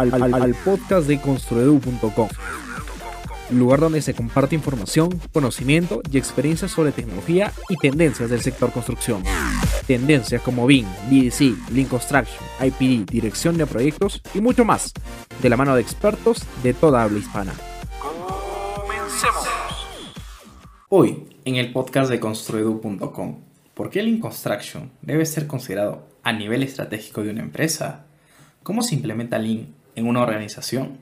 al, al- al podcast de construedu.com, lugar donde se comparte información, conocimiento y experiencias sobre tecnología y tendencias del sector construcción. Tendencias como BIM, BDC, Lean Construction, IPD, dirección de proyectos y mucho más, de la mano de expertos de toda habla hispana. Hoy, en el podcast de construedu.com, ¿por qué Lean Construction debe ser considerado a nivel estratégico de una empresa? ¿Cómo se implementa Lean en una organización?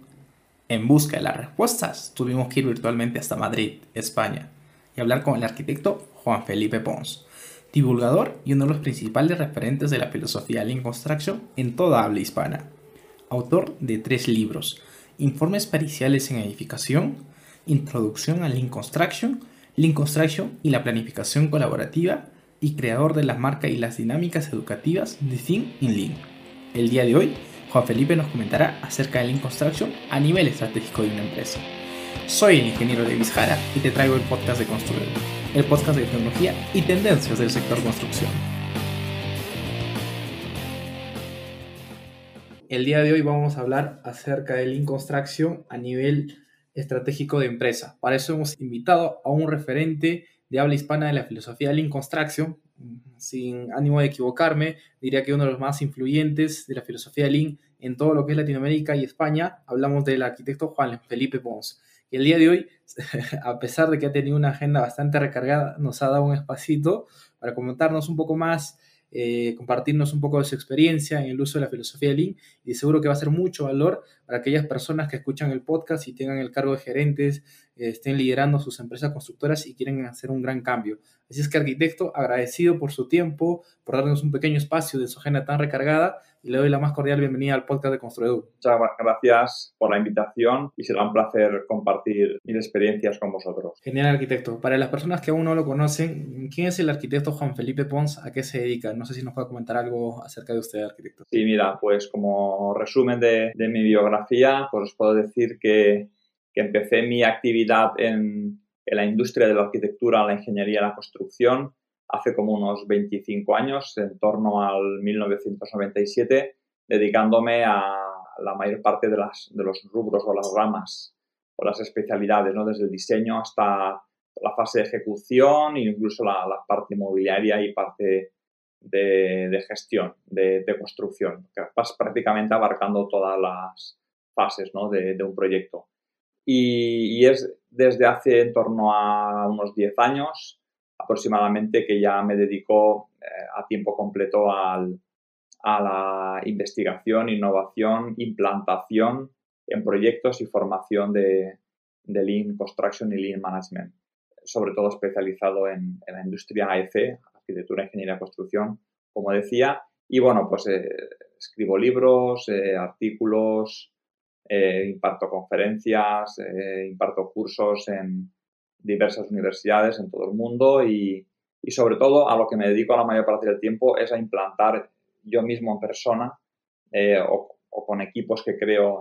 En busca de las respuestas, tuvimos que ir virtualmente hasta Madrid, España, y hablar con el arquitecto Juan Felipe Pons, divulgador y uno de los principales referentes de la filosofía Lean Construction en toda habla hispana. Autor de tres libros, Informes Periciales en Edificación, Introducción a Lean Construction, Lean Construction y la planificación colaborativa, y creador de la marca y las dinámicas educativas de Think in Lean. El día de hoy, Juan Felipe nos comentará acerca de Lean Construction a nivel estratégico de una empresa. Soy el ingeniero Davis Jara y te traigo el podcast de Construir, el podcast de tecnología y tendencias del sector construcción. El día de hoy vamos a hablar acerca de Lean Construction a nivel estratégico de empresa. Para eso hemos invitado a un referente de habla hispana de la filosofía de Lean Construction. Sin ánimo de equivocarme, diría que uno de los más influyentes de la filosofía de Lean en todo lo que es Latinoamérica y España. Hablamos del arquitecto Juan Felipe Pons. El día de hoy, a pesar de que ha tenido una agenda bastante recargada, nos ha dado un espacito para comentarnos un poco más eh, compartirnos un poco de su experiencia en el uso de la filosofía de Lean y seguro que va a ser mucho valor para aquellas personas que escuchan el podcast y tengan el cargo de gerentes, eh, estén liderando sus empresas constructoras y quieren hacer un gran cambio. Así es que arquitecto, agradecido por su tiempo, por darnos un pequeño espacio de su agenda tan recargada y le doy la más cordial bienvenida al podcast de Construedu. Muchas gracias por la invitación y será un placer compartir mis experiencias con vosotros. Genial, arquitecto. Para las personas que aún no lo conocen, ¿quién es el arquitecto Juan Felipe Pons? ¿A qué se dedica? No sé si nos puede comentar algo acerca de usted, arquitecto. Sí, mira, pues como resumen de, de mi biografía, pues os puedo decir que, que empecé mi actividad en, en la industria de la arquitectura, la ingeniería la construcción hace como unos 25 años, en torno al 1997, dedicándome a la mayor parte de, las, de los rubros o las ramas o las especialidades, ¿no? desde el diseño hasta la fase de ejecución e incluso la, la parte inmobiliaria y parte de, de gestión, de, de, construcción, prácticamente abarcando todas las fases ¿no? de, un proyecto. Y, es desde hace en torno a unos 10 años aproximadamente que ya me dedico eh, a tiempo completo a la investigación, innovación, implantación en proyectos y formación de, Lean Construction y Lean Management, sobre todo especializado en, en la industria AEC, arquitectura, ingeniería, construcción, como decía. Y bueno, pues eh, escribo libros, eh, artículos, eh, imparto conferencias, imparto cursos en diversas universidades en todo el mundo y, y, sobre todo a lo que me dedico la mayor parte del tiempo es a implantar yo mismo en persona o, o, con equipos que creo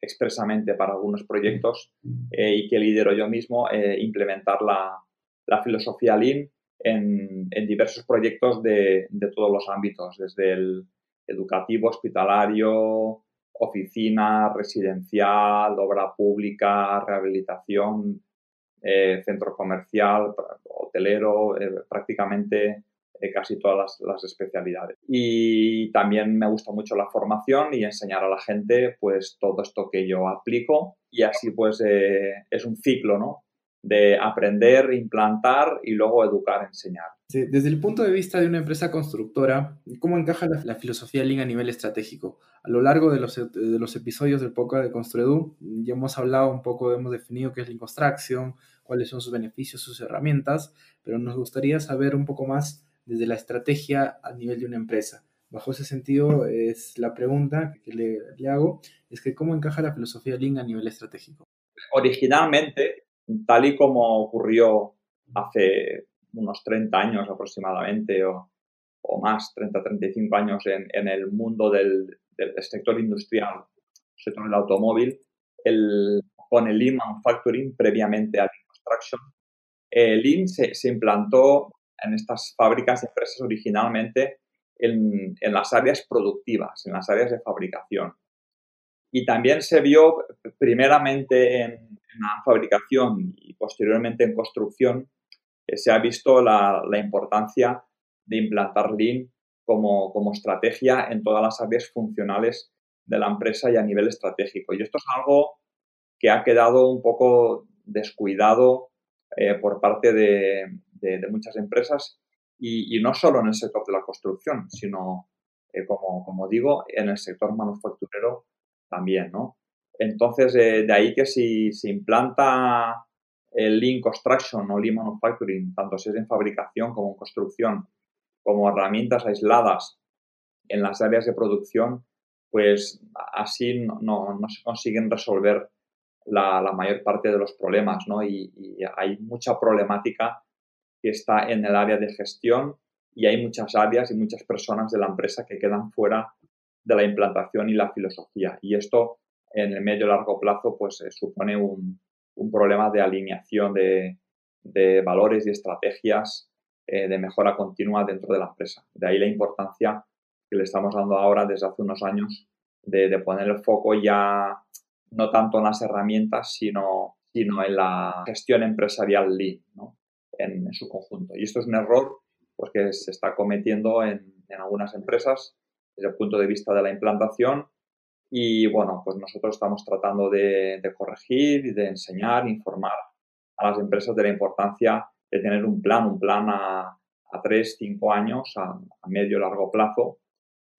expresamente para algunos proyectos y que lidero yo mismo, implementar la, la filosofía Lean en, en diversos proyectos de, de, todos los ámbitos, desde el educativo, hospitalario, oficina, residencial, obra pública, rehabilitación, eh, centro comercial, hotelero, eh, prácticamente eh, casi todas las, las, especialidades. Y también me gusta mucho la formación y enseñar a la gente pues todo esto que yo aplico y así pues es un ciclo, ¿no? de aprender, implantar y luego educar, enseñar. Desde el punto de vista de una empresa constructora, ¿cómo encaja la, filosofía Lean a nivel estratégico? A lo largo de los, los episodios del podcast de Construedu, ya hemos hablado un poco, hemos definido qué es Lean Construction, cuáles son sus beneficios, sus herramientas, pero nos gustaría saber un poco más desde la estrategia a nivel de una empresa. Bajo ese sentido, es la pregunta que le, le hago, es que ¿cómo encaja la filosofía Lean a nivel estratégico? Originalmente, tal y como ocurrió hace unos 30 años aproximadamente o, o más, 30-35 años en, en, el mundo del, del, sector industrial, sector del automóvil, el, con el Lean Manufacturing previamente a Lean Construction. El Lean se, se implantó en estas fábricas y empresas originalmente en, en, las áreas productivas, en las áreas de fabricación. Y también se vio primeramente en, la fabricación y posteriormente en construcción, que se ha visto la, la importancia de implantar Lean como, como, estrategia en todas las áreas funcionales de la empresa y a nivel estratégico. Y esto es algo que ha quedado un poco descuidado eh, por parte de, de, muchas empresas y, y, no solo en el sector de la construcción, sino, eh, como, como, digo, en el sector manufacturero también, ¿no? Entonces, eh, de ahí que si se implanta el Lean Construction o Lean Manufacturing, tanto si es en fabricación como en construcción, como herramientas aisladas en las áreas de producción, pues así no, no, se consiguen resolver la, la, mayor parte de los problemas, ¿no? Y, y, hay mucha problemática que está en el área de gestión y hay muchas áreas y muchas personas de la empresa que quedan fuera de la implantación y la filosofía. Y esto en el medio y largo plazo pues eh, supone un, un, problema de alineación de, valores y estrategias eh, de mejora continua dentro de la empresa. De ahí la importancia que le estamos dando ahora desde hace unos años de, poner el foco ya no tanto en las herramientas, sino, sino en la gestión empresarial lean en, su conjunto. Y esto es un error pues, que se está cometiendo en, en algunas empresas desde el punto de vista de la implantación y bueno, pues nosotros estamos tratando de, corregir y de enseñar, informar a las empresas de la importancia de tener un plan, un plan a, a tres, cinco años, a, a medio largo plazo,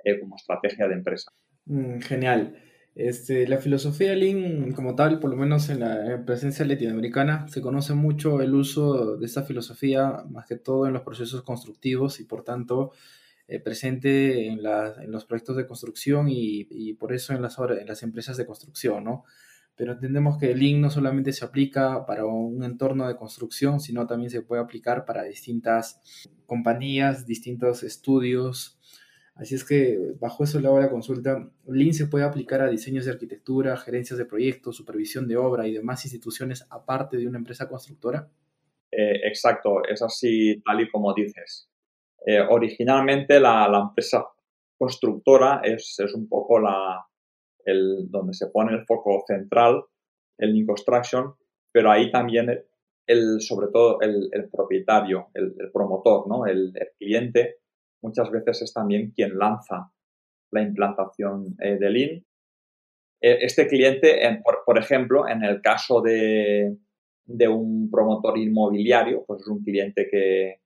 eh, como estrategia de empresa. Mm, genial. Este, la filosofía Lean, como tal, por lo menos en la presencia latinoamericana, se conoce mucho el uso de esta filosofía, más que todo en los procesos constructivos y por tanto eh, presente en, los proyectos de construcción y, por eso en las, empresas de construcción, ¿no? Pero entendemos que el Lean no solamente se aplica para un entorno de construcción, sino también se puede aplicar para distintas compañías, distintos estudios. Así es que bajo eso le hago la consulta. Lean se puede aplicar a diseños de arquitectura, gerencias de proyectos, supervisión de obra y demás instituciones aparte de una empresa constructora. Eh, exacto, es así tal y como dices. Eh, originalmente la, empresa constructora es, es un poco la, el, donde se pone el foco central, el Lean Construction, pero ahí también el, sobre todo el, el propietario, el, promotor, ¿no? el, cliente, muchas veces es también quien lanza la implantación eh, de. E, este cliente, en, por, por, ejemplo, en el caso de, de un promotor inmobiliario, pues es un cliente que,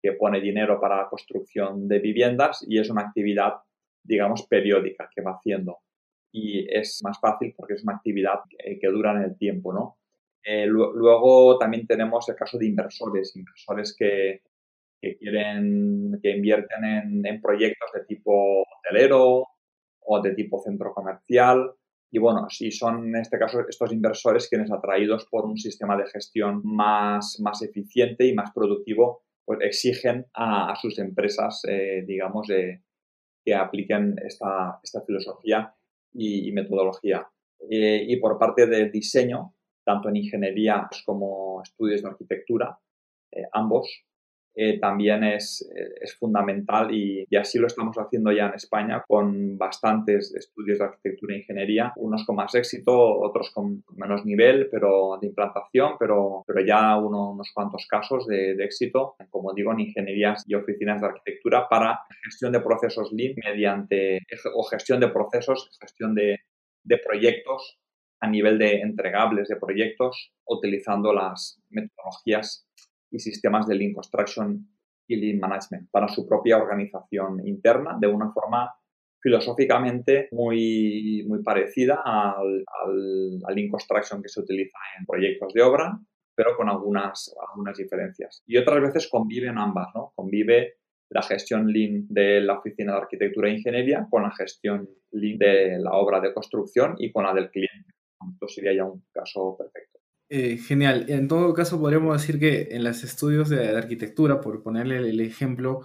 que pone dinero para la construcción de viviendas y es una actividad, digamos, periódica que va haciendo. Y es más fácil porque es una actividad que, dura en el tiempo, ¿no? Eh, luego también tenemos el caso de inversores, inversores que, que quieren, que invierten en, en, proyectos de tipo hotelero o de tipo centro comercial. Y bueno, si son en este caso estos inversores quienes atraídos por un sistema de gestión más, más eficiente y más productivo, pues exigen a, sus empresas, eh, digamos, que apliquen esta, filosofía y, metodología. Eh, y por parte del diseño, tanto en ingeniería como estudios de arquitectura, eh, ambos eh, también es, es fundamental y, y, así lo estamos haciendo ya en España con bastantes estudios de arquitectura e ingeniería, unos con más éxito, otros con, menos nivel pero de implantación, pero, pero ya uno, unos cuantos casos de, de, éxito, como digo, en ingenierías y oficinas de arquitectura para gestión de procesos Lean mediante, o gestión de procesos, gestión de, de proyectos a nivel de entregables de proyectos utilizando las metodologías y sistemas de Lean Construction y Lean Management para su propia organización interna de una forma filosóficamente muy, muy parecida al, al, al Lean Construction que se utiliza en proyectos de obra, pero con algunas, algunas diferencias. Y otras veces conviven ambas, ¿no? Convive la gestión Lean de la oficina de arquitectura e ingeniería con la gestión Lean de la obra de construcción y con la del cliente. Esto sería ya un caso perfecto. Eh, genial. En todo caso, podríamos decir que en los estudios de, arquitectura, por ponerle el ejemplo,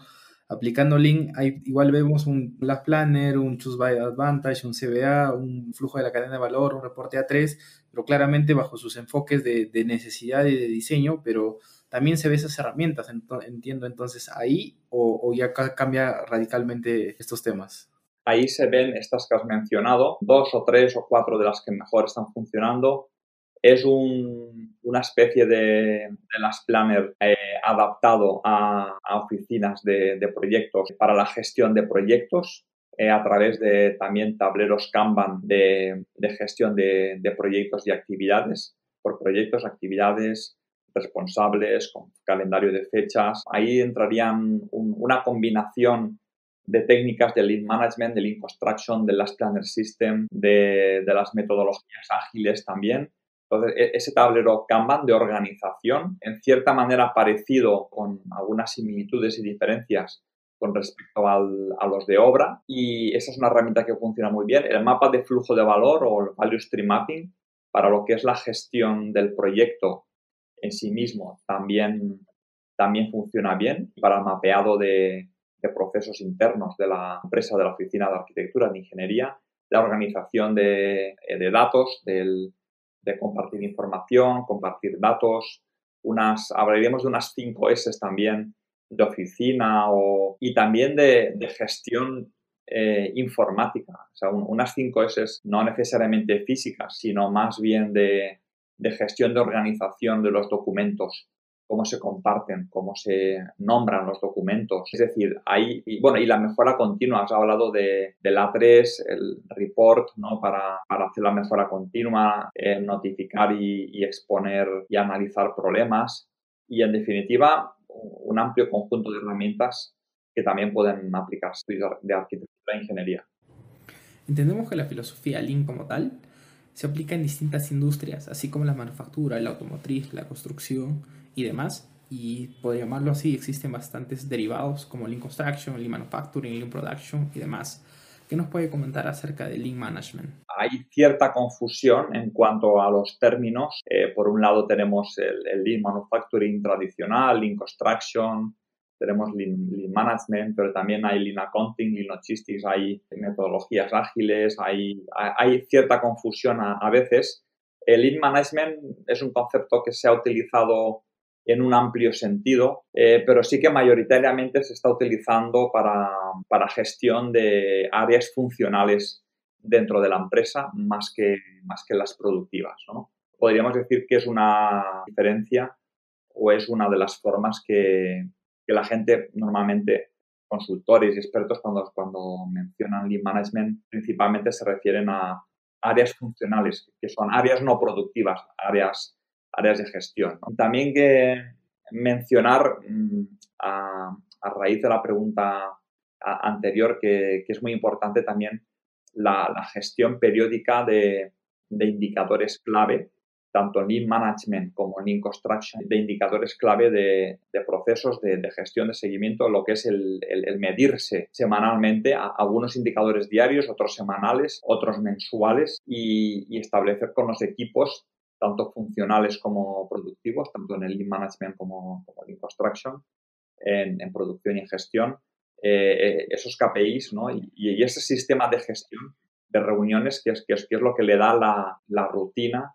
aplicando Lean, hay, igual vemos un Last Planner, un Choose by Advantage, un CBA, un flujo de la cadena de valor, un reporte A3, pero claramente bajo sus enfoques de, de necesidad y de diseño, pero también se ve esas herramientas, entiendo entonces ahí, o ya cambia radicalmente estos temas. Ahí se ven estas que has mencionado, dos o tres o cuatro de las que mejor están funcionando. Es una especie de, de planner eh, adaptado a, oficinas de, proyectos para la gestión de proyectos eh, a través de también tableros Kanban de, gestión de, proyectos y actividades, por proyectos, actividades, responsables, con calendario de fechas. Ahí entrarían una combinación de técnicas de Lean Management, de Lean Construction, de las Planner System, de, las metodologías ágiles también. Entonces, e, ese tablero Kanban de organización, en cierta manera parecido con algunas similitudes y diferencias con respecto a los de obra y esa es una herramienta que funciona muy bien. El mapa de flujo de valor o el Value Stream Mapping para lo que es la gestión del proyecto en sí mismo también, también funciona bien. Para el mapeado de, procesos internos de la empresa, de la oficina de arquitectura, de ingeniería, la organización de datos, del, de compartir información, compartir datos, unas, hablaríamos de unas 5 S también de oficina o, y también de, gestión eh, informática. O sea, unas 5 S no necesariamente físicas, sino más bien de, de gestión de organización de los documentos cómo se comparten, cómo se nombran los documentos. Es decir, hay, y, bueno, y la mejora continua, has hablado de, del A3, el report, ¿no? Para, para hacer la mejora continua, eh, notificar y, exponer y analizar problemas. Y en definitiva, un amplio conjunto de herramientas que también pueden aplicarse de arquitectura e ingeniería. Entendemos que la filosofía Lean como tal se aplica en distintas industrias, así como la manufactura, la automotriz, la construcción y demás. Y podría llamarlo así, existen bastantes derivados como Lean Construction, Lean Manufacturing, Lean Production y demás. ¿Qué nos puede comentar acerca de Lean Management? Hay cierta confusión en cuanto a los términos. Eh, por un lado tenemos el, el, Lean Manufacturing tradicional, Lean Construction, tenemos lean, Management, pero también hay Lean Accounting, Lean Logistics, hay metodologías ágiles, hay, hay cierta confusión a, a veces. El Lean Management es un concepto que se ha utilizado en un amplio sentido, eh, pero sí que mayoritariamente se está utilizando para, para, gestión de áreas funcionales dentro de la empresa más que, más que las productivas. ¿no? Podríamos decir que es una diferencia o es una de las formas que, que la gente normalmente, consultores y expertos, cuando, cuando mencionan Lean Management, principalmente se refieren a áreas funcionales, que son áreas no productivas, áreas áreas de gestión. También que mencionar mm, a, raíz de la pregunta anterior que, es muy importante también la, gestión periódica de, indicadores clave, tanto en Lean Management como en Lean Construction, de indicadores clave de, procesos de, gestión de seguimiento, lo que es el, medirse semanalmente a algunos indicadores diarios, otros semanales, otros mensuales y establecer con los equipos tanto funcionales como productivos, tanto en el Lean Management como, como Lean Construction, en, producción y en gestión, eh, eh, esos KPIs ¿no? y, ese sistema de gestión de reuniones que es, que es, lo que le da la, rutina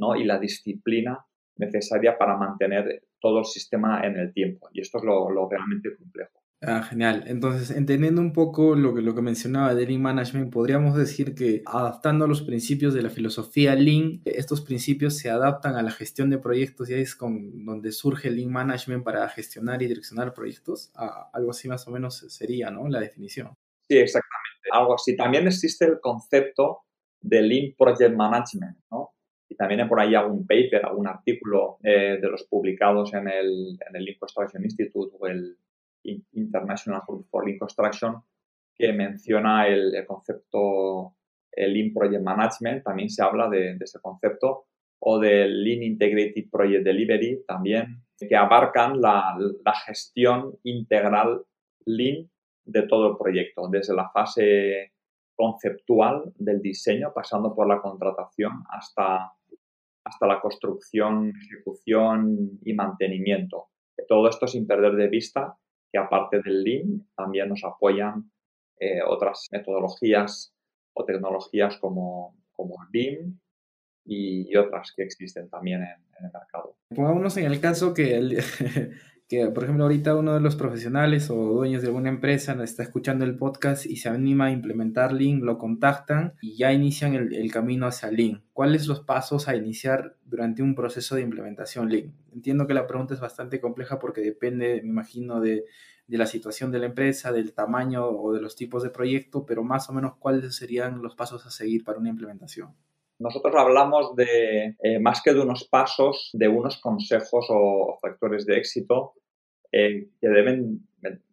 ¿no? y la disciplina necesaria para mantener todo el sistema en el tiempo. Y esto es lo realmente complejo. Ah, genial. Entonces, entendiendo un poco lo que, lo que mencionaba de Lean Management, podríamos decir que adaptando a los principios de la filosofía Lean, estos principios se adaptan a la gestión de proyectos y ahí es con, donde surge Lean Management para gestionar y direccionar proyectos. Ah, algo así más o menos sería, ¿no? La definición. Sí, exactamente. Algo así. También existe el concepto de Lean Project Management, ¿no? También hay por ahí algún paper, algún artículo eh, de los publicados en el, en el Lean Construction Institute o el International Group for Lean Construction, que menciona el, concepto el Lean Project Management, también se habla de, ese concepto, o del Lean Integrated Project Delivery también, que abarcan la, gestión integral Lean de todo el proyecto, desde la fase conceptual del diseño, pasando por la contratación hasta, hasta la construcción, ejecución y mantenimiento. Todo esto sin perder de vista que aparte del Lean también nos apoyan eh, otras metodologías o tecnologías como, como BIM y, otras que existen también en, el mercado. Pongámonos en el caso que el, que, por ejemplo, ahorita uno de los profesionales o dueños de alguna empresa está escuchando el podcast y se anima a implementar Lean, lo contactan y ya inician el, camino hacia Lean. ¿Cuáles los pasos a iniciar durante un proceso de implementación Lean? Entiendo que la pregunta es bastante compleja porque depende, me imagino, de, de la situación de la empresa, del tamaño o de los tipos de proyecto, pero más o menos cuáles serían los pasos a seguir para una implementación. Nosotros hablamos de, eh, más que de unos pasos, de unos consejos o factores de éxito eh, que deben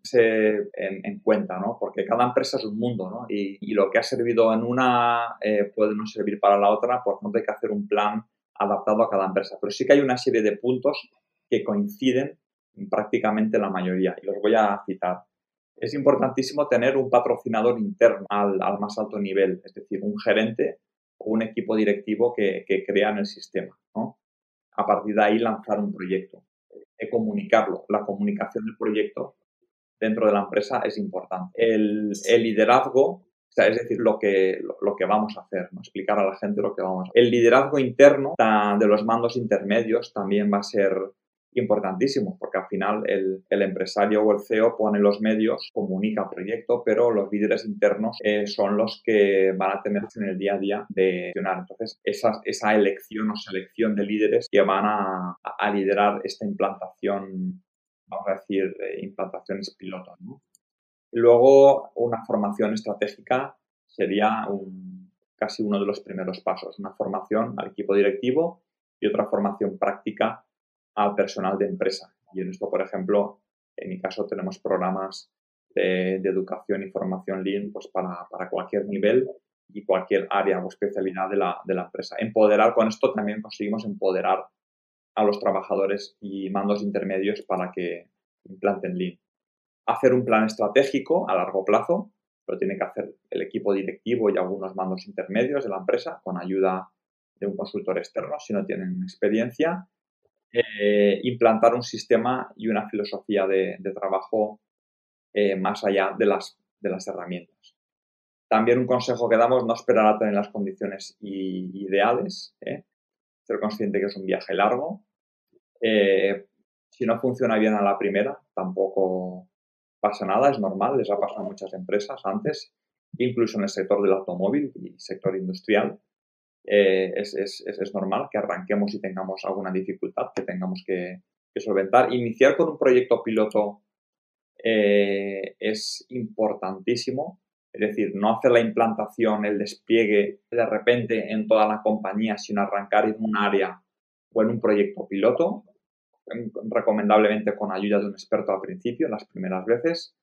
ser en, cuenta, ¿no? Porque cada empresa es un mundo, ¿no? Y, lo que ha servido en una eh, puede no servir para la otra, por tanto hay que hacer un plan adaptado a cada empresa. Pero sí que hay una serie de puntos que coinciden en prácticamente la mayoría y los voy a citar. Es importantísimo tener un patrocinador interno al, al más alto nivel, es decir, un gerente o un equipo directivo que, que crean el sistema, ¿no? A partir de ahí lanzar un proyecto comunicarlo. La comunicación del proyecto dentro de la empresa es importante. El, liderazgo, es decir, lo que, lo, que vamos a hacer, ¿no? explicar a la gente lo que vamos a hacer. El liderazgo interno de los mandos intermedios también va a ser importantísimo, porque al final el, empresario o el CEO pone los medios, comunica el proyecto, pero los líderes internos eh, son los que van a tener en el día a día de gestionar. Entonces, esa, esa elección o selección de líderes que van a, liderar esta implantación, vamos a decir, eh, implantaciones pilotos. Luego, una formación estratégica sería casi uno de los primeros pasos, una formación al equipo directivo y otra formación práctica al personal de empresa. Y en esto, por ejemplo, en mi caso tenemos programas de, educación y formación Lean pues para, cualquier nivel y cualquier área o especialidad de la, de la empresa. Empoderar, con esto también conseguimos empoderar a los trabajadores y mandos intermedios para que implanten Lean. Hacer un plan estratégico a largo plazo, lo tiene que hacer el equipo directivo y algunos mandos intermedios de la empresa con ayuda de un consultor externo si no tienen experiencia eh, implantar un sistema y una filosofía de, trabajo eh, más allá de las, de las herramientas. También un consejo que damos, no esperar a tener las condiciones ideales, ¿eh? ser consciente que es un viaje largo. si no funciona bien a la primera, tampoco pasa nada, es normal, les ha pasado a muchas empresas antes, incluso en el sector del automóvil y sector industrial. Eh, es, es, es, normal que arranquemos y tengamos alguna dificultad que tengamos que, solventar. Iniciar con un proyecto piloto eh, es importantísimo, es decir, no hacer la implantación, el despliegue de repente en toda la compañía, sino arrancar en un área o en un proyecto piloto, recomendablemente con ayuda de un experto al principio, las primeras veces,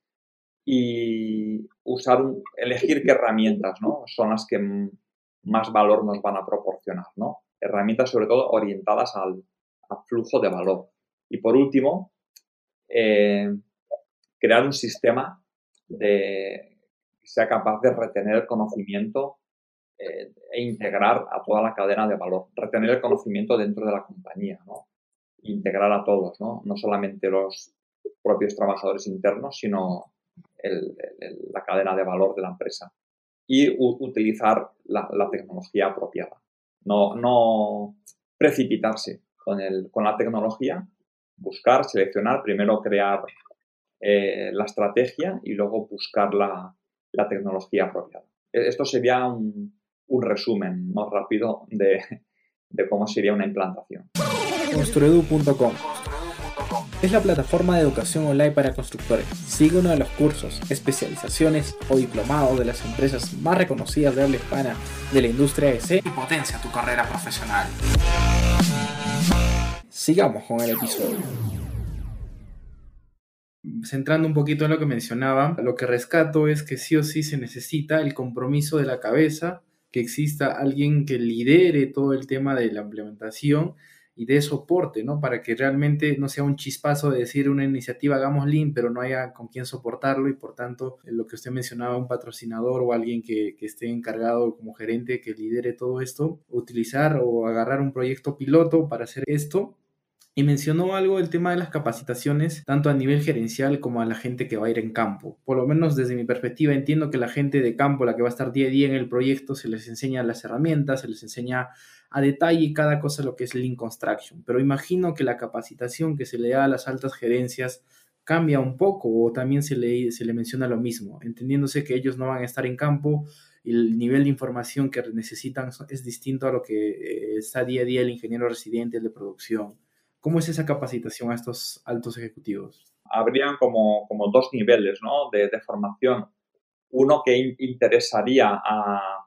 y usar, elegir qué herramientas ¿no? son las que más valor nos van a proporcionar, ¿no? Herramientas sobre todo orientadas al, flujo de valor. Y por último, eh, crear un sistema de, que sea capaz de retener el conocimiento eh, e integrar a toda la cadena de valor. Retener el conocimiento dentro de la compañía, ¿no? Integrar a todos, ¿no? No solamente los propios trabajadores internos, sino la cadena de valor de la empresa y utilizar la, tecnología apropiada. No, no precipitarse con, el, con la tecnología, buscar, seleccionar, primero crear eh, la estrategia y luego buscar la, la tecnología apropiada. E, esto sería un, un resumen más rápido de, de, cómo sería una implantación. Construedu.com es la plataforma de educación online para constructores. Sigue uno de los cursos, especializaciones o diplomados de las empresas más reconocidas de habla hispana de la industria EC y potencia tu carrera profesional. Sigamos con el episodio. Centrando un poquito en lo que mencionaba, lo que rescato es que sí o sí se necesita el compromiso de la cabeza, que exista alguien que lidere todo el tema de la implementación y de soporte, ¿no? Para que realmente no sea un chispazo de decir una iniciativa hagamos Lean, pero no haya con quién soportarlo y por tanto eh, lo que usted mencionaba, un patrocinador o alguien que, que esté encargado como gerente que lidere todo esto, utilizar o agarrar un proyecto piloto para hacer esto Y mencionó algo el tema de las capacitaciones, tanto a nivel gerencial como a la gente que va a ir en campo. Por lo menos desde mi perspectiva entiendo que la gente de campo, la que va a estar día a día en el proyecto, se les enseña las herramientas, se les enseña a detalle cada cosa lo que es Lean Construction. Pero imagino que la capacitación que se le da a las altas gerencias cambia un poco o también se le, se le menciona lo mismo, entendiéndose que ellos no van a estar en campo el nivel de información que necesitan es distinto a lo que eh, está día a día el ingeniero residente, el de producción. ¿Cómo es esa capacitación a estos altos ejecutivos? Habrían como, como dos niveles ¿no? de, formación. Uno que interesaría a,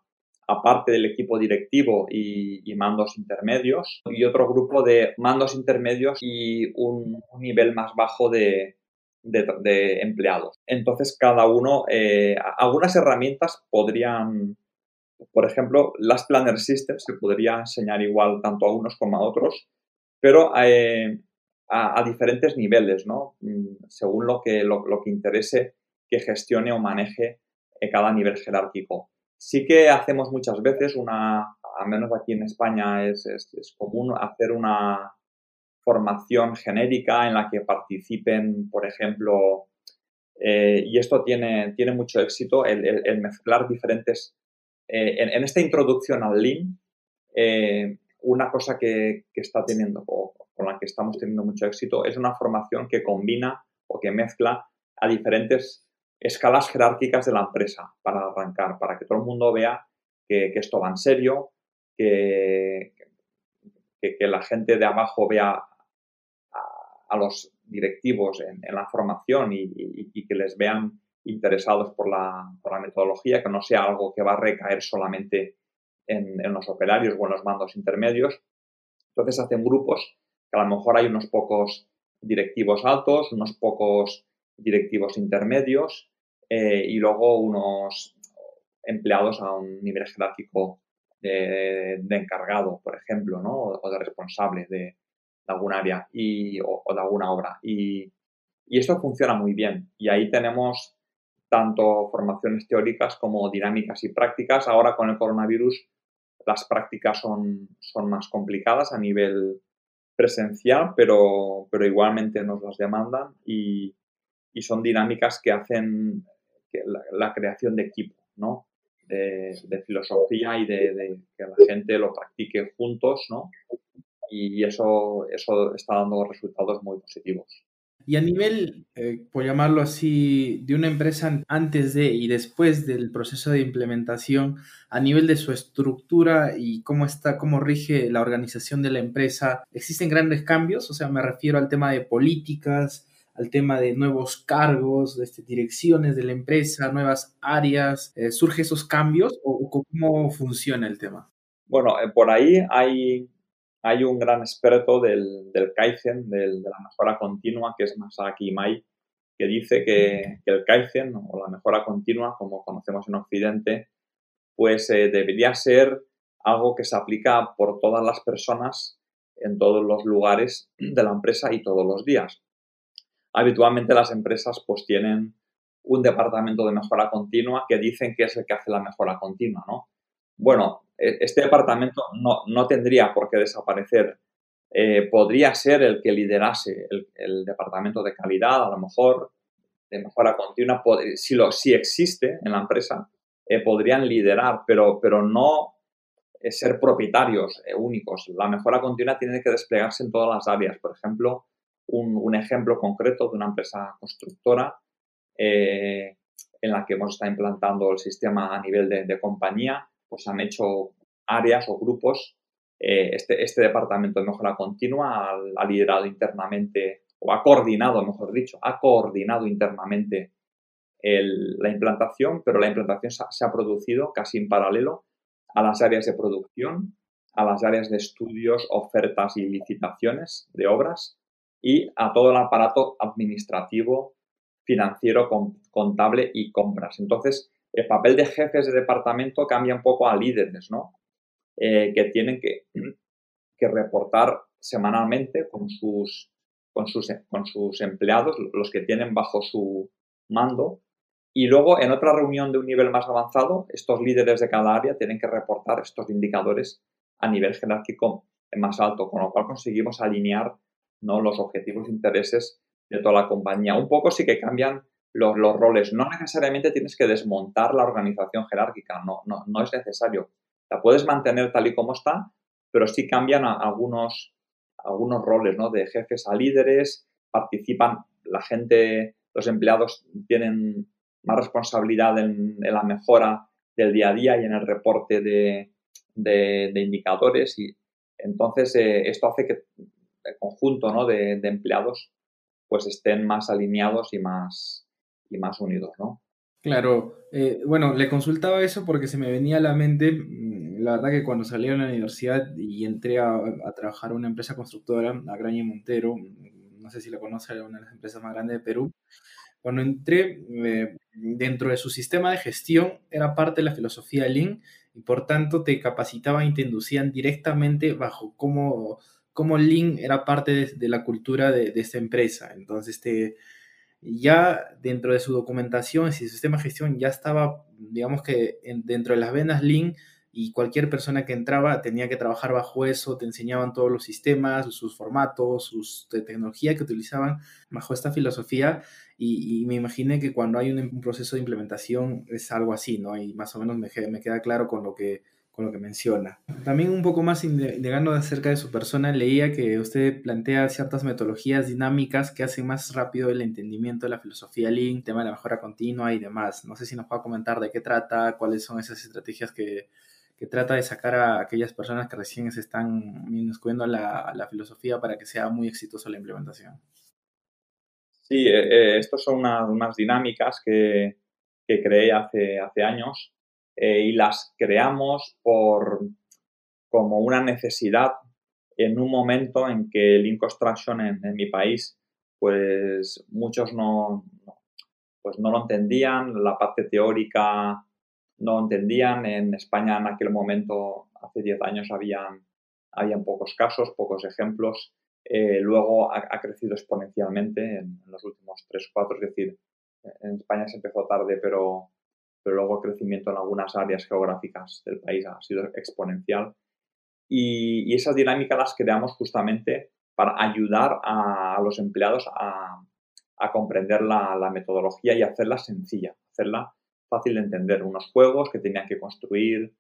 parte del equipo directivo y, mandos intermedios, y otro grupo de mandos intermedios y un, nivel más bajo de, de, empleados. Entonces, cada uno, eh, algunas herramientas podrían, por ejemplo, las Planner Systems se podría enseñar igual tanto a unos como a otros, pero eh, a, diferentes niveles, ¿no? Mm, según lo que, lo, que interese que gestione o maneje eh, cada nivel jerárquico. Sí que hacemos muchas veces una, al menos aquí en España es, es, común hacer una formación genérica en la que participen, por ejemplo, eh, y esto tiene, tiene mucho éxito, el, mezclar diferentes, en, esta introducción al Lean, una cosa que, está teniendo o con la que estamos teniendo mucho éxito es una formación que combina o que mezcla a diferentes escalas jerárquicas de la empresa para arrancar, para que todo el mundo vea que, esto va en serio, que, que, la gente de abajo vea a, los directivos en, la formación y, que les vean interesados por la, por la metodología, que no sea algo que va a recaer solamente en, los operarios o en los mandos intermedios. Entonces hacen grupos que a lo mejor hay unos pocos directivos altos, unos pocos directivos intermedios eh, y luego unos empleados a un nivel jerárquico de, encargado, por ejemplo, ¿no? o de responsable de, algún área y, o, de alguna obra. Y, y, esto funciona muy bien. Y ahí tenemos tanto formaciones teóricas como dinámicas y prácticas. Ahora con el coronavirus las prácticas son, son más complicadas a nivel presencial, pero, pero igualmente nos las demandan y, son dinámicas que hacen la, creación de equipo, ¿no? De, filosofía y de, que la gente lo practique juntos, ¿no? Y eso, eso está dando resultados muy positivos. Y a nivel, eh, por llamarlo así, de una empresa antes de y después del proceso de implementación, a nivel de su estructura y cómo está, cómo rige la organización de la empresa, ¿existen grandes cambios? O sea, me refiero al tema de políticas, al tema de nuevos cargos, este, direcciones de la empresa, nuevas áreas. ¿Surgen eh, ¿Surge esos cambios o, cómo funciona el tema? Bueno, eh, por ahí hay hay un gran experto del, Kaizen, del, de la mejora continua, que es Masaki Mai, que dice que, el Kaizen o la mejora continua, como conocemos en Occidente, pues eh, debería ser algo que se aplica por todas las personas en todos los lugares de la empresa y todos los días. Habitualmente las empresas pues tienen un departamento de mejora continua que dicen que es el que hace la mejora continua, ¿no? Bueno, este departamento no, tendría por qué desaparecer. Eh, podría ser el que liderase el, departamento de calidad, a lo mejor, de mejora continua. Si, lo, si existe en la empresa, eh, podrían liderar, pero, pero no eh, ser propietarios únicos. La mejora continua tiene que desplegarse en todas las áreas. Por ejemplo, un, ejemplo concreto de una empresa constructora en la que hemos estado implantando el sistema a nivel de compañía pues han hecho áreas o grupos. Eh, este, este, departamento de mejora continua ha, liderado internamente, o ha coordinado, mejor dicho, ha coordinado internamente la implantación, pero la implantación se ha, producido casi en paralelo a las áreas de producción, a las áreas de estudios, ofertas y licitaciones de obras y a todo el aparato administrativo, financiero, contable y compras. Entonces, el papel de jefes de departamento cambia un poco a líderes, ¿no? Eh, que tienen que, reportar semanalmente con sus empleados, los que tienen bajo su mando, y luego en otra reunión de un nivel más avanzado, estos líderes de cada área tienen que reportar estos indicadores a nivel jerárquico más alto, con lo cual conseguimos alinear ¿no? los objetivos e intereses de toda la compañía. Un poco sí que cambian los, los, roles. No necesariamente tienes que desmontar la organización jerárquica, no, no, no es necesario. La puedes mantener tal y como está, pero sí cambian algunos, algunos roles, ¿no? De jefes a líderes, participan, la gente, los empleados tienen más responsabilidad en, la mejora del día a día y en el reporte de, de, indicadores y entonces eh, esto hace que el conjunto ¿no? de, empleados pues estén más alineados y más, y más unidos, ¿no? Claro, eh, bueno, le consultaba eso porque se me venía a la mente, mm, la verdad que cuando salí de la universidad y entré a, trabajar en una empresa constructora, a Graña Montero, mm, no sé si la conoce, una de las empresas más grandes de Perú, cuando entré dentro de su sistema de gestión era parte de la filosofía Lean y por tanto te capacitaban y te inducían directamente bajo cómo, cómo Lean era parte de, la cultura de, de, esta empresa. Entonces te ya dentro de su documentación y su sistema de gestión ya estaba, digamos que dentro de las venas Lean y cualquier persona que entraba tenía que trabajar bajo eso, te enseñaban todos los sistemas, sus formatos, sus de tecnología que utilizaban bajo esta filosofía y, me imaginé que cuando hay un, proceso de implementación es algo así, ¿no? Y más o menos me, me queda claro con lo que con lo que menciona. También un poco más indagando acerca de su persona, leía que usted plantea ciertas metodologías dinámicas que hacen más rápido el entendimiento de la filosofía Lean, tema de la mejora continua y demás. No sé si nos puede comentar de qué trata, cuáles son esas estrategias que, trata de sacar a aquellas personas que recién se están inmiscuyendo a la, filosofía para que sea muy exitosa la implementación. Sí, eh, eh, estas son unas, dinámicas que, creé hace años eh, y las creamos por, como una necesidad en un momento en que el Lean Construction en, mi país, pues muchos no, pues no lo entendían, la parte teórica no entendían. En España en aquel momento, hace 10 años, habían, habían pocos casos, pocos ejemplos. Eh, luego ha, crecido exponencialmente en, los últimos 3 o 4, es decir, en España se empezó tarde, pero pero luego el crecimiento en algunas áreas geográficas del país ha sido exponencial. Y, esas dinámicas las creamos justamente para ayudar a, los empleados a, comprender la, metodología y hacerla sencilla, hacerla fácil de entender. Unos juegos que tenían que construir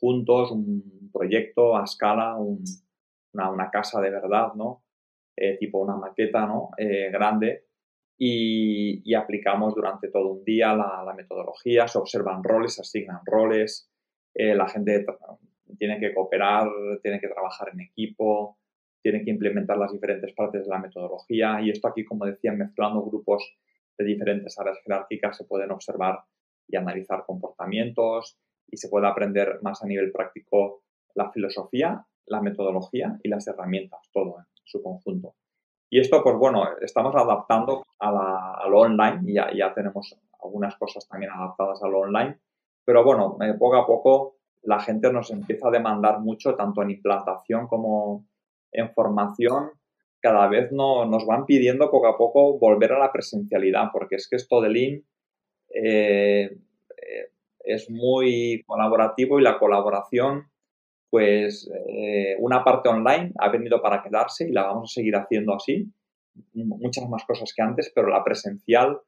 juntos, un proyecto a escala, una, casa de verdad, ¿no? Eh, tipo una maqueta ¿no? Eh, grande y, aplicamos durante todo un día la, metodología, se observan roles, se asignan roles, eh, la gente tiene que cooperar, tiene que trabajar en equipo, tiene que implementar las diferentes partes de la metodología y esto aquí, como decía, mezclando grupos de diferentes áreas jerárquicas se pueden observar y analizar comportamientos y se puede aprender más a nivel práctico la filosofía, la metodología y las herramientas, todo en su conjunto. Y esto, pues bueno, estamos adaptando a, lo online y ya, ya, tenemos algunas cosas también adaptadas a lo online. Pero bueno, eh, poco a poco la gente nos empieza a demandar mucho, tanto en implantación como en formación. Cada vez no, nos van pidiendo poco a poco volver a la presencialidad, porque es que esto de Lean eh, eh, es muy colaborativo y la colaboración pues eh, una parte online ha venido para quedarse y la vamos a seguir haciendo así, muchas más cosas que antes, pero la presencial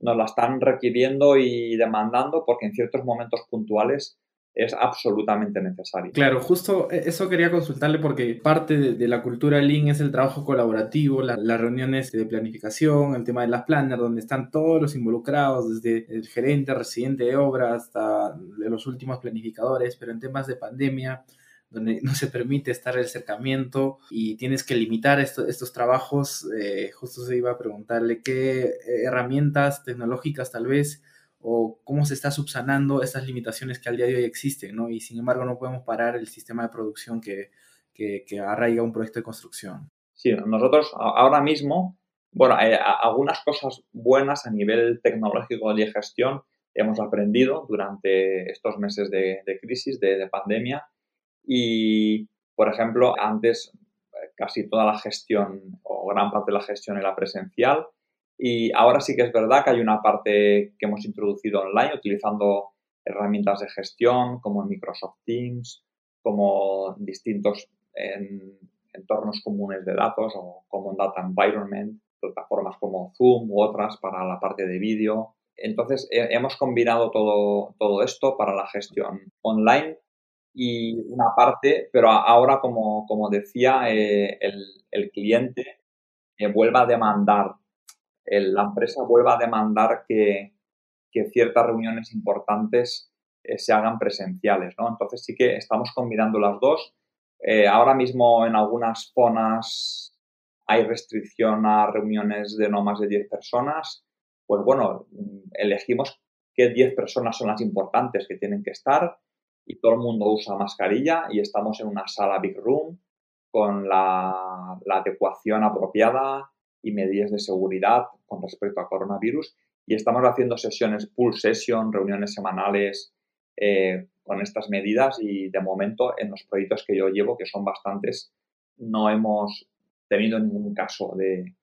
nos la están requiriendo y demandando porque en ciertos momentos puntuales es absolutamente necesario. Claro, justo e-, eso quería consultarle porque parte de, la cultura Lean es el trabajo colaborativo, las reuniones de planificación, el tema de las planners, donde están todos los involucrados, desde el gerente, residente de obra hasta los últimos planificadores, pero en temas de pandemia donde no se permite estar el acercamiento y tienes que limitar estos trabajos, eh, justo se iba a preguntarle qué eh, herramientas tecnológicas tal vez o cómo se está subsanando estas limitaciones que al día de hoy existen, ¿no? Y sin embargo no podemos parar el sistema de producción que, que, arraiga un proyecto de construcción. Sí, nosotros ahora mismo, bueno, eh, algunas cosas buenas a nivel tecnológico de gestión hemos aprendido durante estos meses de, crisis, de, de, pandemia. Y, por ejemplo, antes eh, casi toda la gestión o gran parte de la gestión era presencial y ahora sí que es verdad que hay una parte que hemos introducido online utilizando herramientas de gestión como Microsoft Teams, como distintos en, entornos comunes de datos o Common Data Environment, plataformas como Zoom u otras para la parte de vídeo. Entonces, hemos combinado todo, todo esto para la gestión online y una parte, pero ahora, como, como decía, eh, el, el, cliente eh, vuelva a demandar, la empresa vuelva a demandar que, ciertas reuniones importantes eh, se hagan presenciales, ¿no? Entonces sí que estamos combinando las dos. ahora mismo en algunas zonas hay restricción a reuniones de no más de 10 personas, pues bueno, elegimos qué 10 personas son las importantes que tienen que estar y todo el mundo usa mascarilla y estamos en una sala Big Room con la, adecuación apropiada y medidas de seguridad con respecto a coronavirus y estamos haciendo sesiones pool session, reuniones semanales eh, con estas medidas y de momento en los proyectos que yo llevo, que son bastantes, no hemos tenido ningún caso de,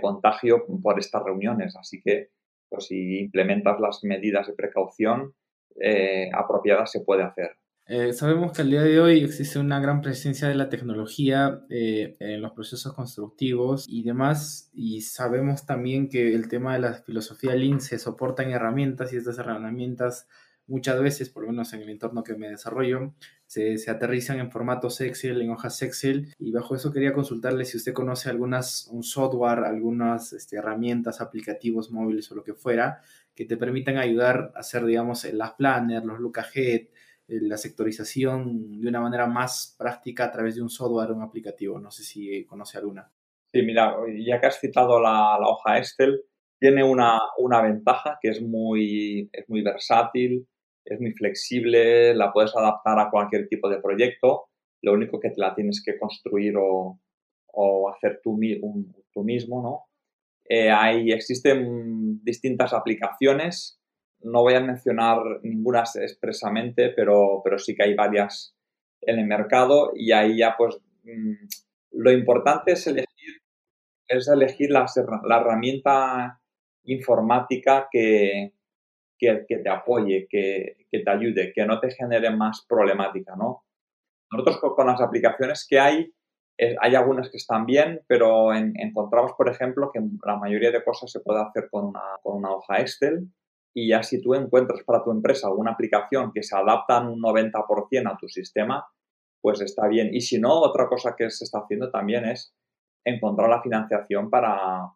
contagio por estas reuniones. Así que, pues, si implementas las medidas de precaución eh, apropiadas, se puede hacer. Eh, sabemos que al día de hoy existe una gran presencia de la tecnología eh, en los procesos constructivos y demás, y sabemos también que el tema de la filosofía Lean se soporta en herramientas y estas herramientas muchas veces, por lo menos en el entorno que me desarrollo, se, aterrizan en formatos Excel, en hojas Excel, y bajo eso quería consultarle si usted conoce algunas, un software, algunas este, herramientas, aplicativos móviles o lo que fuera, que te permitan ayudar a hacer, digamos, las planners, los look ahead, eh, la sectorización de una manera más práctica a través de un software o un aplicativo. No sé si conoce alguna. Sí, mira, ya que has citado la, hoja Excel, tiene una, una, ventaja que es muy, es muy versátil, es muy flexible, la puedes adaptar a cualquier tipo de proyecto, lo único que te la tienes que construir o, hacer tú, tú, mismo, ¿no? Eh, existen distintas aplicaciones, no voy a mencionar ninguna expresamente, pero, pero sí que hay varias en el mercado y ahí ya pues mm, lo importante es elegir, es elegir la herramienta informática que, que, te apoye, que, te ayude, que no te genere más problemática, ¿no? Nosotros con, las aplicaciones que hay, hay algunas que están bien, pero encontramos, por ejemplo, que la mayoría de cosas se puede hacer con una, con una hoja Excel y ya si tú encuentras para tu empresa alguna aplicación que se adapta en un 90% a tu sistema, pues está bien. Y si no, otra cosa que se está haciendo también es encontrar la financiación para,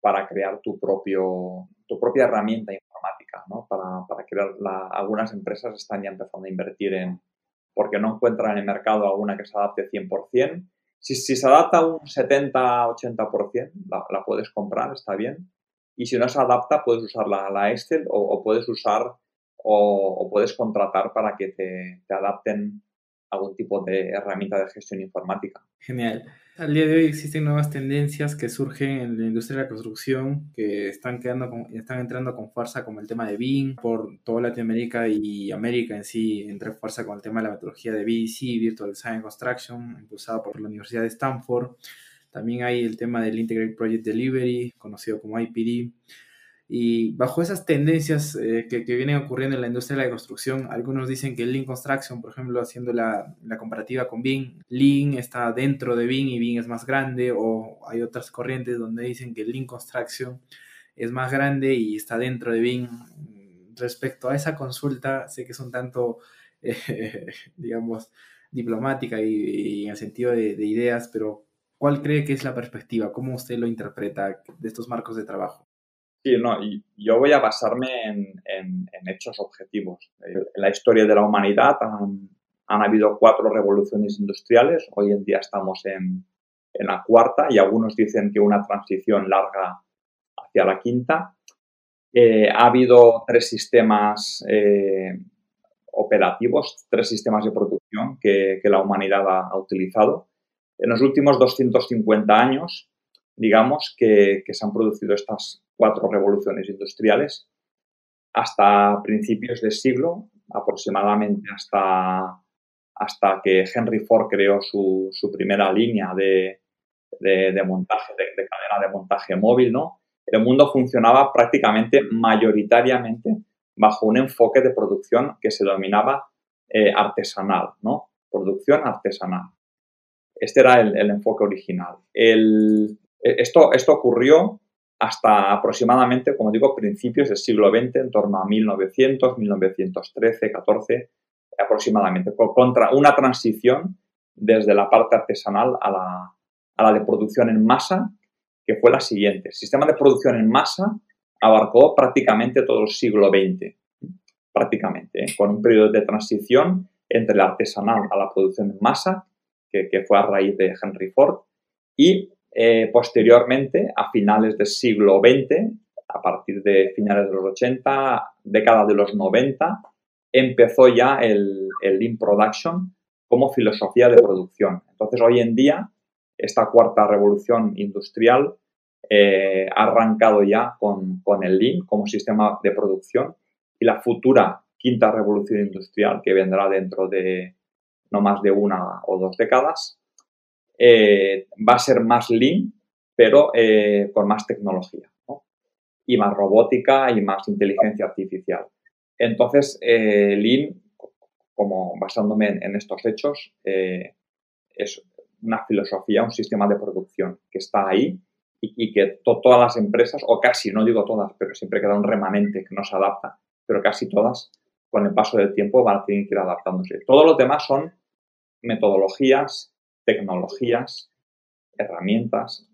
para crear tu, propio, tu propia herramienta informática, ¿no? Para, para crear algunas empresas están ya empezando a invertir en, porque no encuentran en el mercado alguna que se adapte 100%. Si, si se adapta un 70-80%, la, la, puedes comprar, está bien. Y si no se adapta, puedes usar la, la Excel o, puedes usar o, o, puedes contratar para que te, te adapten algún tipo de herramienta de gestión informática. Genial. Al día de hoy existen nuevas tendencias que surgen en la industria de la construcción que están, quedando están entrando con fuerza como el tema de BIM por toda Latinoamérica y América en sí entra fuerza con el tema de la metodología de BDC, Virtual Design Construction, impulsada por la Universidad de Stanford. También hay el tema del Integrated Project Delivery, conocido como IPD. Y bajo esas tendencias eh, que, vienen ocurriendo en la industria de la construcción, algunos dicen que Lean Construction, por ejemplo, haciendo la, comparativa con BIM, Lean está dentro de BIM y BIM es más grande, o hay otras corrientes donde dicen que Lean Construction es más grande y está dentro de BIM. Respecto a esa consulta, sé que es un tanto, eh, digamos, diplomática y, en el sentido de, de ideas, pero ¿cuál cree que es la perspectiva? ¿Cómo usted lo interpreta de estos marcos de trabajo? Sí, no, yo voy a basarme en, hechos objetivos. En la historia de la humanidad han, habido cuatro revoluciones industriales, hoy en día estamos en, la cuarta y algunos dicen que una transición larga hacia la quinta. Eh, ha habido tres sistemas eh, operativos, tres sistemas de producción que, la humanidad ha, utilizado. En los últimos 250 años, digamos que, se han producido estas cuatro revoluciones industriales hasta principios del siglo, aproximadamente hasta, hasta que Henry Ford creó su, primera línea de, montaje, de, cadena de montaje móvil, ¿no? El mundo funcionaba prácticamente mayoritariamente bajo un enfoque de producción que se dominaba eh, artesanal, ¿no? Producción artesanal. Este era el, enfoque original. El, esto, ocurrió hasta aproximadamente, como digo, principios del siglo XX, en torno a 1900, 1913, 14 aproximadamente, contra una transición desde la parte artesanal a la, a la de producción en masa, que fue la siguiente. El sistema de producción en masa abarcó prácticamente todo el siglo XX, prácticamente, ¿eh? con un periodo de transición entre la artesanal a la producción en masa, que, fue a raíz de Henry Ford, y eh, posteriormente, a finales del siglo XX, a partir de finales de los 80, década de los 90, empezó ya el, Lean Production como filosofía de producción. Entonces, hoy en día, esta cuarta revolución industrial eh, ha arrancado ya con, el Lean como sistema de producción y la futura quinta revolución industrial que vendrá dentro de no más de una o dos décadas eh, va a ser más Lean, pero eh, con más tecnología y más robótica y más inteligencia artificial. Entonces, Lean, como basándome en estos hechos, es una filosofía, un sistema de producción que está ahí y, que todas las empresas, o casi, no digo todas, pero siempre queda un remanente que no se adapta, pero casi todas, con el paso del tiempo van a tener que ir adaptándose. Todos los demás son metodologías, tecnologías, herramientas,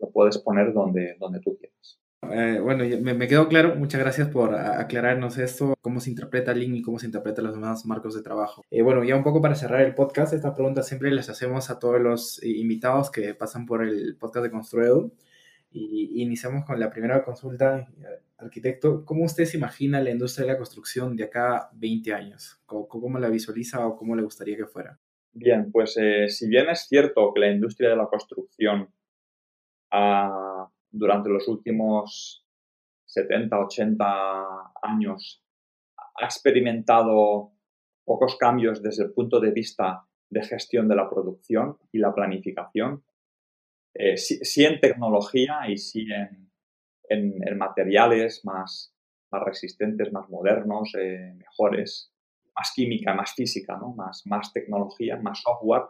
lo puedes poner donde, donde tú quieras. Eh, bueno, me, quedó claro. Muchas gracias por aclararnos esto, cómo se interpreta Lean y cómo se interpretan los demás marcos de trabajo. Eh, bueno, ya un poco para cerrar el podcast, esta pregunta siempre les hacemos a todos los invitados que pasan por el podcast de Construedo. Y iniciamos con la primera consulta, arquitecto. ¿Cómo usted se imagina la industria de la construcción de acá 20 años? ¿Cómo, cómo la visualiza o cómo le gustaría que fuera? Bien, pues eh, si bien es cierto que la industria de la construcción ha durante los últimos 70, 80 años ha experimentado pocos cambios desde el punto de vista de gestión de la producción y la planificación. Eh, sí, en tecnología y sí en, en, materiales más, más, resistentes, más modernos, eh, mejores, más química, más física, ¿no? más, más tecnología, más software.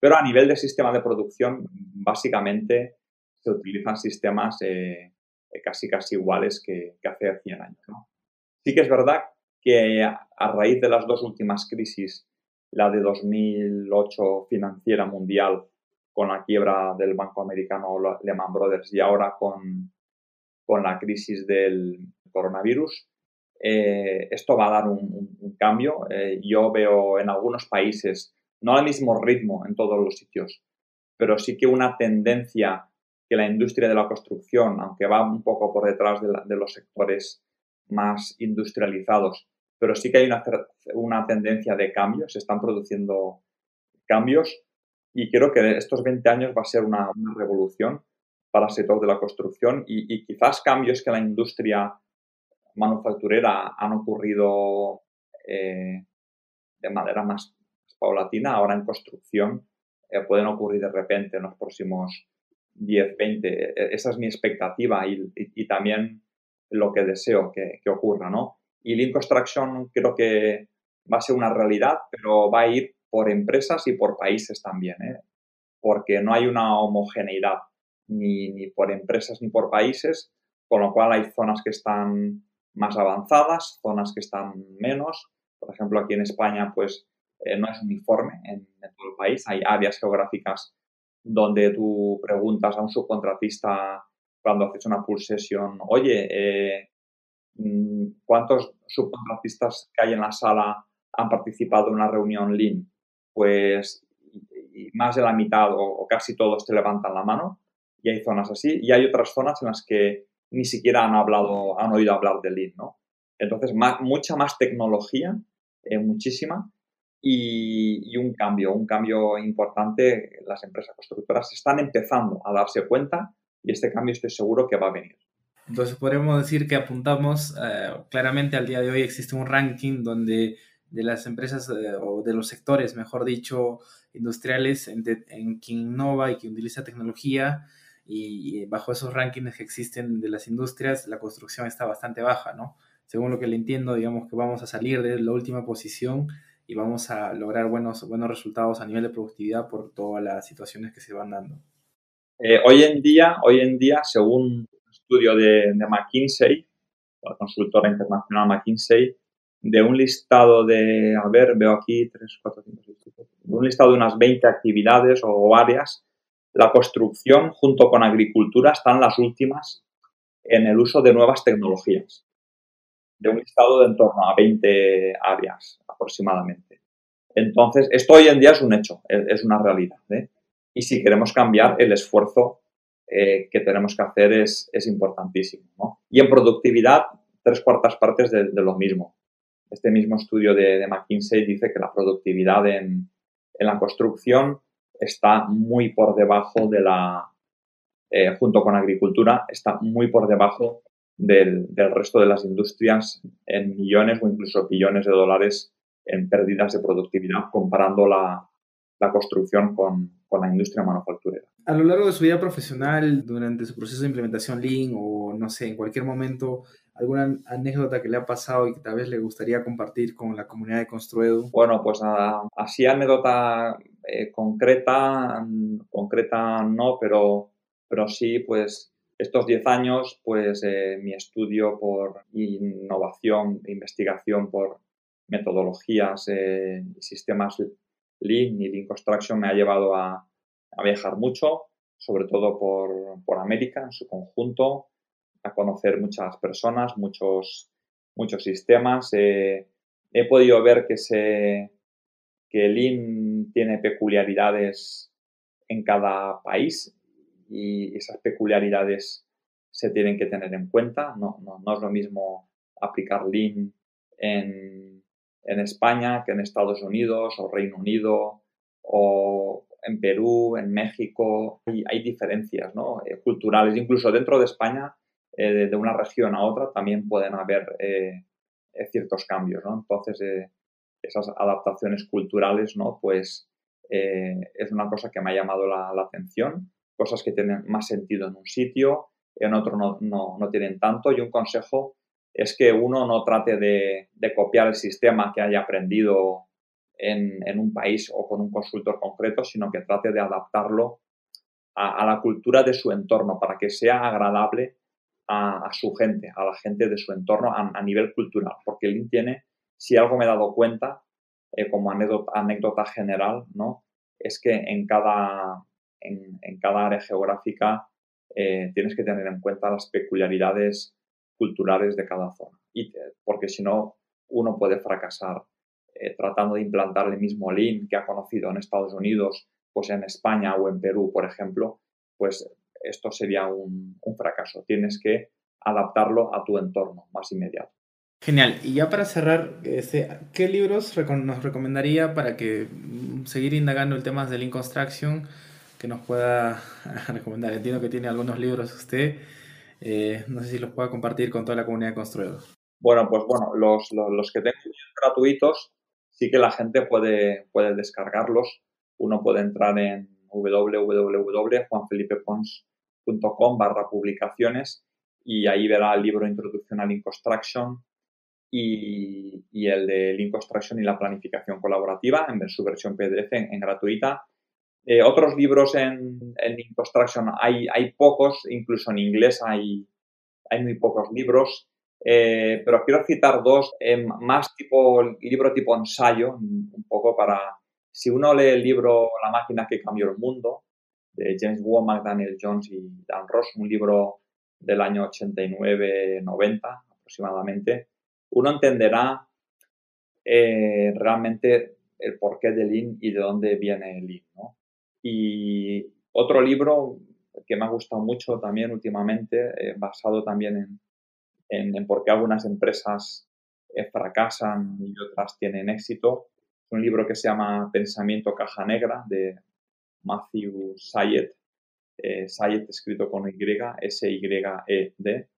Pero a nivel de sistema de producción, básicamente se utilizan sistemas eh, casi casi iguales que, hace 100 años. Sí que es verdad que a, raíz de las dos últimas crisis, la de 2008 financiera mundial con la quiebra del banco americano Lehman Brothers y ahora con, con la crisis del coronavirus, eh, esto va a dar un, cambio. Eh, yo veo en algunos países, no al mismo ritmo en todos los sitios, pero sí que una tendencia que la industria de la construcción, aunque va un poco por detrás de, los sectores más industrializados, pero sí que hay una, una, tendencia de cambios, se están produciendo cambios y creo que estos 20 años va a ser una, revolución para el sector de la construcción y, quizás cambios que la industria manufacturera han ocurrido eh, de manera más paulatina, ahora en construcción eh, pueden ocurrir de repente en los próximos 10, 20. E, e, esa es mi expectativa y, también lo que deseo que, ocurra, ¿no? Y Lean Construction creo que va a ser una realidad, pero va a ir por empresas y por países también, ¿eh? porque no hay una homogeneidad ni, ni, por empresas ni por países, con lo cual hay zonas que están más avanzadas, zonas que están menos. Por ejemplo, aquí en España, pues eh, no es uniforme en, todo el país, hay áreas geográficas donde tú preguntas a un subcontratista cuando haces una pull session, oye, eh, mm, ¿cuántos subcontratistas que hay en la sala han participado en una reunión Lean? Pues más de la mitad o, casi todos te levantan la mano y hay zonas así y hay otras zonas en las que ni siquiera han hablado, han oído hablar de Lean, ¿no? Entonces, mucha más tecnología, eh, muchísima, y, un cambio, un cambio importante. Las empresas constructoras están empezando a darse cuenta y este cambio estoy seguro que va a venir. Entonces podríamos decir que apuntamos eh, claramente al día de hoy existe un ranking donde de las empresas eh, o de los sectores, mejor dicho, industriales en, en, quien innova y quien utiliza tecnología y, bajo esos rankings que existen de las industrias, la construcción está bastante baja, ¿no? Según lo que le entiendo, digamos que vamos a salir de la última posición y vamos a lograr buenos, buenos resultados a nivel de productividad por todas las situaciones que se van dando. Eh, hoy en día, hoy en día, según un estudio de, de McKinsey, la consultora internacional McKinsey, de un listado de, a ver, veo aquí 3, 4, 5, 6, 7, de un listado de unas 20 actividades o áreas, la construcción junto con agricultura están las últimas en el uso de nuevas tecnologías. De un listado de en torno a 20 áreas aproximadamente. Entonces, esto hoy en día es un hecho, es, una realidad. ¿eh? Y si queremos cambiar, el esfuerzo eh, que tenemos que hacer es, es importantísimo. Y en productividad, tres cuartas partes de, lo mismo. Este mismo estudio de, McKinsey dice que la productividad en, en la construcción está muy por debajo de la, eh, junto con agricultura, está muy por debajo del, resto de las industrias en millones o incluso billones de dólares en pérdidas de productividad comparando la, construcción con, la industria manufacturera. A lo largo de su vida profesional, durante su proceso de implementación Lean o no sé, en cualquier momento, alguna anécdota que le ha pasado y que tal vez le gustaría compartir con la comunidad de Construedo? Bueno, pues así anécdota eh, concreta, concreta no, pero, pero sí, pues estos 10 años, pues eh, mi estudio por innovación, investigación por metodologías eh, sistemas Lean y Lean Construction me ha llevado a, viajar mucho, sobre todo por, por, América en su conjunto, a conocer muchas personas, muchos, muchos sistemas. he podido ver que, se, que Lean tiene peculiaridades en cada país y esas peculiaridades se tienen que tener en cuenta. No, no, es lo mismo aplicar Lean en, España que en Estados Unidos o Reino Unido o en Perú, en México. Hay, hay diferencias ¿no? Eh, culturales, incluso dentro de España, eh, de, una región a otra, también pueden haber eh, ciertos cambios. ¿no? Entonces, esas adaptaciones culturales, ¿no? pues es una cosa que me ha llamado la, atención cosas que tienen más sentido en un sitio, en otro no, no, tienen tanto. Y un consejo es que uno no trate de, copiar el sistema que haya aprendido en, un país o con un consultor concreto, sino que trate de adaptarlo a, la cultura de su entorno para que sea agradable a, su gente, a la gente de su entorno a, nivel cultural. Porque el tiene, si algo me he dado cuenta, eh, como anécdota, general, ¿no? es que en cada, en, cada área geográfica eh, tienes que tener en cuenta las peculiaridades culturales de cada zona. Y, porque si no, uno puede fracasar eh, tratando de implantar el mismo Lean que ha conocido en Estados Unidos, pues en España o en Perú, por ejemplo, pues esto sería un, fracaso. Tienes que adaptarlo a tu entorno más inmediato. Genial. Y ya para cerrar, este, ¿qué libros nos recomendaría para que mm, seguir indagando el tema de Lean Construction? que nos pueda recomendar. Entiendo que tiene algunos libros usted. Eh, no sé si los pueda compartir con toda la comunidad de constructores. Bueno, pues bueno, los, los, que tengo gratuitos, sí que la gente puede, puede descargarlos. Uno puede entrar en www.juanfelipepons.com barra publicaciones y ahí verá el libro Introducción a Lean Construction y, y, el de Lean Construction y la planificación colaborativa en su versión PDF en gratuita. Eh, otros libros en, en Construction hay, hay pocos, incluso en inglés hay, hay muy pocos libros, eh, pero quiero citar dos, eh, más tipo libro tipo ensayo, un poco para, si uno lee el libro La máquina que cambió el mundo, de James Womack, Daniel Jones y Dan Ross, un libro del año 89-90 aproximadamente, uno entenderá realmente el porqué del Lean y de dónde viene el Lean. ¿no? Y otro libro que me ha gustado mucho también últimamente, eh, basado también en, en, por qué algunas empresas eh, fracasan y otras tienen éxito, es un libro que se llama Pensamiento Caja Negra de Matthew Syed, eh, Syed escrito con Y, S-Y-E-D,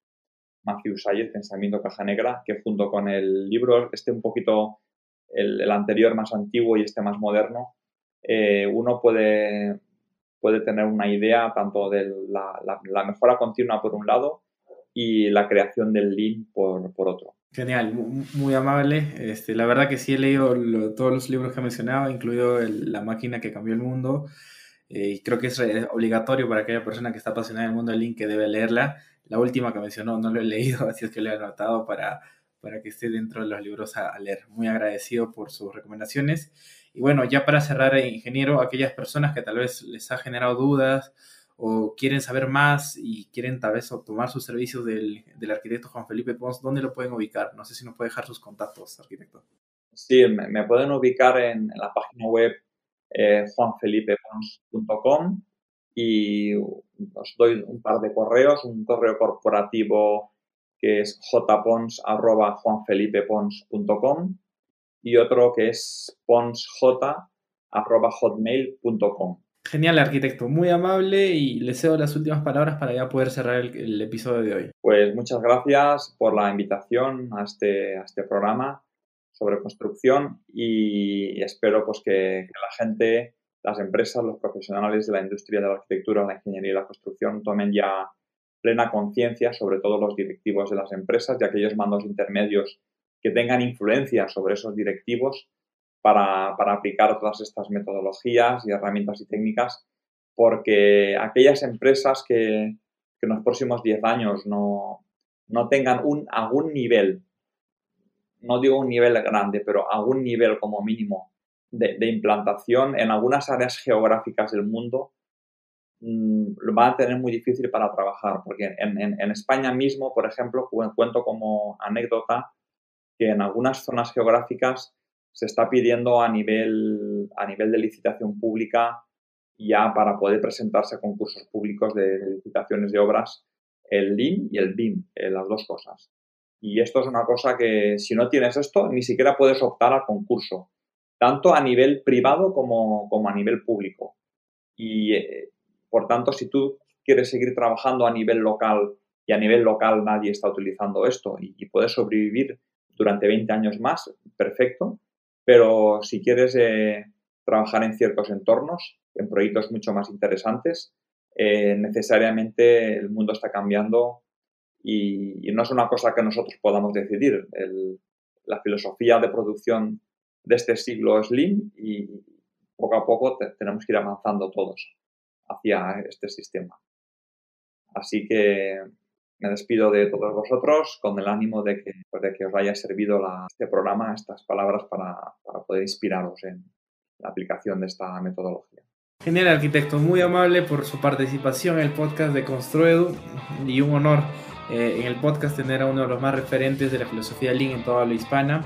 Matthew Syed, Pensamiento Caja Negra, que junto con el libro, este un poquito, el anterior más antiguo y este más moderno, eh, uno puede, puede tener una idea tanto de la, mejora continua por un lado y la creación del lean por, otro. Genial, muy amable. Este, la verdad que sí he leído todos los libros que ha mencionado, incluido La máquina que cambió el mundo. Eh, y creo que es obligatorio para aquella persona que está apasionada del mundo del link que debe leerla. La última que mencionó no lo he leído, así es que lo he anotado para, para que esté dentro de los libros a, leer. Muy agradecido por sus recomendaciones. Y bueno, ya para cerrar, eh, ingeniero, aquellas personas que tal vez les ha generado dudas o quieren saber más y quieren tal vez tomar sus servicios del, del, arquitecto Juan Felipe Pons, ¿dónde lo pueden ubicar? No sé si nos puede dejar sus contactos, arquitecto. Sí, me, pueden ubicar en, la página web eh, juanfelipepons.com y os doy un par de correos, un correo corporativo que es jpons.juanfelipepons.com y otro que es ponsj.hotmail.com. Genial, arquitecto, muy amable y le cedo las últimas palabras para ya poder cerrar el, episodio de hoy. Pues muchas gracias por la invitación a este, a este programa sobre construcción y espero pues que, la gente, las empresas, los profesionales de la industria de la arquitectura, la ingeniería y la construcción tomen ya plena conciencia, sobre todo los directivos de las empresas y aquellos mandos intermedios que tengan influencia sobre esos directivos para, aplicar todas estas metodologías y herramientas y técnicas, porque aquellas empresas que, en los próximos 10 años no, tengan un, algún nivel, no digo un nivel grande, pero algún nivel como mínimo de, implantación en algunas áreas geográficas del mundo, mm, lo van a tener muy difícil para trabajar, porque en, España mismo, por ejemplo, cuento como anécdota que en algunas zonas geográficas se está pidiendo a nivel, a nivel de licitación pública ya para poder presentarse a concursos públicos de, licitaciones de obras el LIM y el BIM, eh, las dos cosas. Y esto es una cosa que si no tienes esto, ni siquiera puedes optar al concurso, tanto a nivel privado como, como a nivel público. Y eh, por tanto, si tú quieres seguir trabajando a nivel local y a nivel local nadie está utilizando esto y, y puedes sobrevivir durante 20 años más, perfecto pero si quieres eh, trabajar en ciertos entornos, en proyectos mucho más interesantes, eh, necesariamente el mundo está cambiando y, no es una cosa que nosotros podamos decidir. la filosofía de producción de este siglo Lean y poco a poco tenemos que ir avanzando todos hacia este sistema. Así que me despido de todos vosotros con el ánimo de que, pues, de que os haya servido este programa, estas palabras para, para poder inspiraros en la aplicación de esta metodología. Genial, arquitecto, muy amable por su participación en el podcast de Construedu y un honor eh, en el podcast tener a uno de los más referentes de la filosofía Lean en toda la hispana.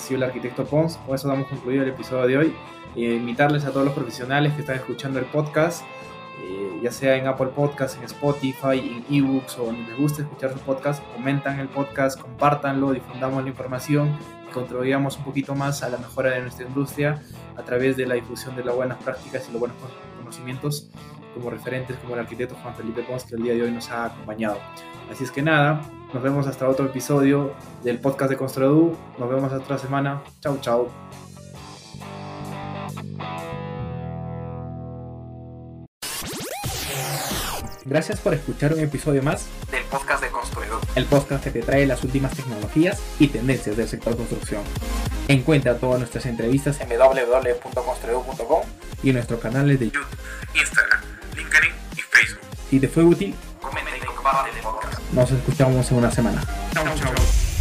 Sido el arquitecto Pons. Con eso damos concluido el episodio de hoy. Eh, invitarles a todos los profesionales que están escuchando el podcast eh, ya sea en Apple Podcasts, en Spotify, en eBooks o donde les guste escuchar su podcast, comentan el podcast, compártanlo, difundamos la información y contribuyamos un poquito más a la mejora de nuestra industria a través de la difusión de las buenas prácticas y los buenos conocimientos como referentes como el arquitecto Juan Felipe Pons que el día de hoy nos ha acompañado. Así es que nada, nos vemos hasta otro episodio del podcast de Construedu. Nos vemos hasta otra semana. Chao, chao. Gracias por escuchar un episodio más del podcast de Construidor, el podcast que te trae las últimas tecnologías y tendencias del sector construcción. Encuentra todas nuestras entrevistas en www.construidor.com y en nuestros canales de YouTube, Instagram, LinkedIn y Facebook. Si te fue útil, comenta y comparte el podcast. Nos escuchamos en una semana. Chao, chao.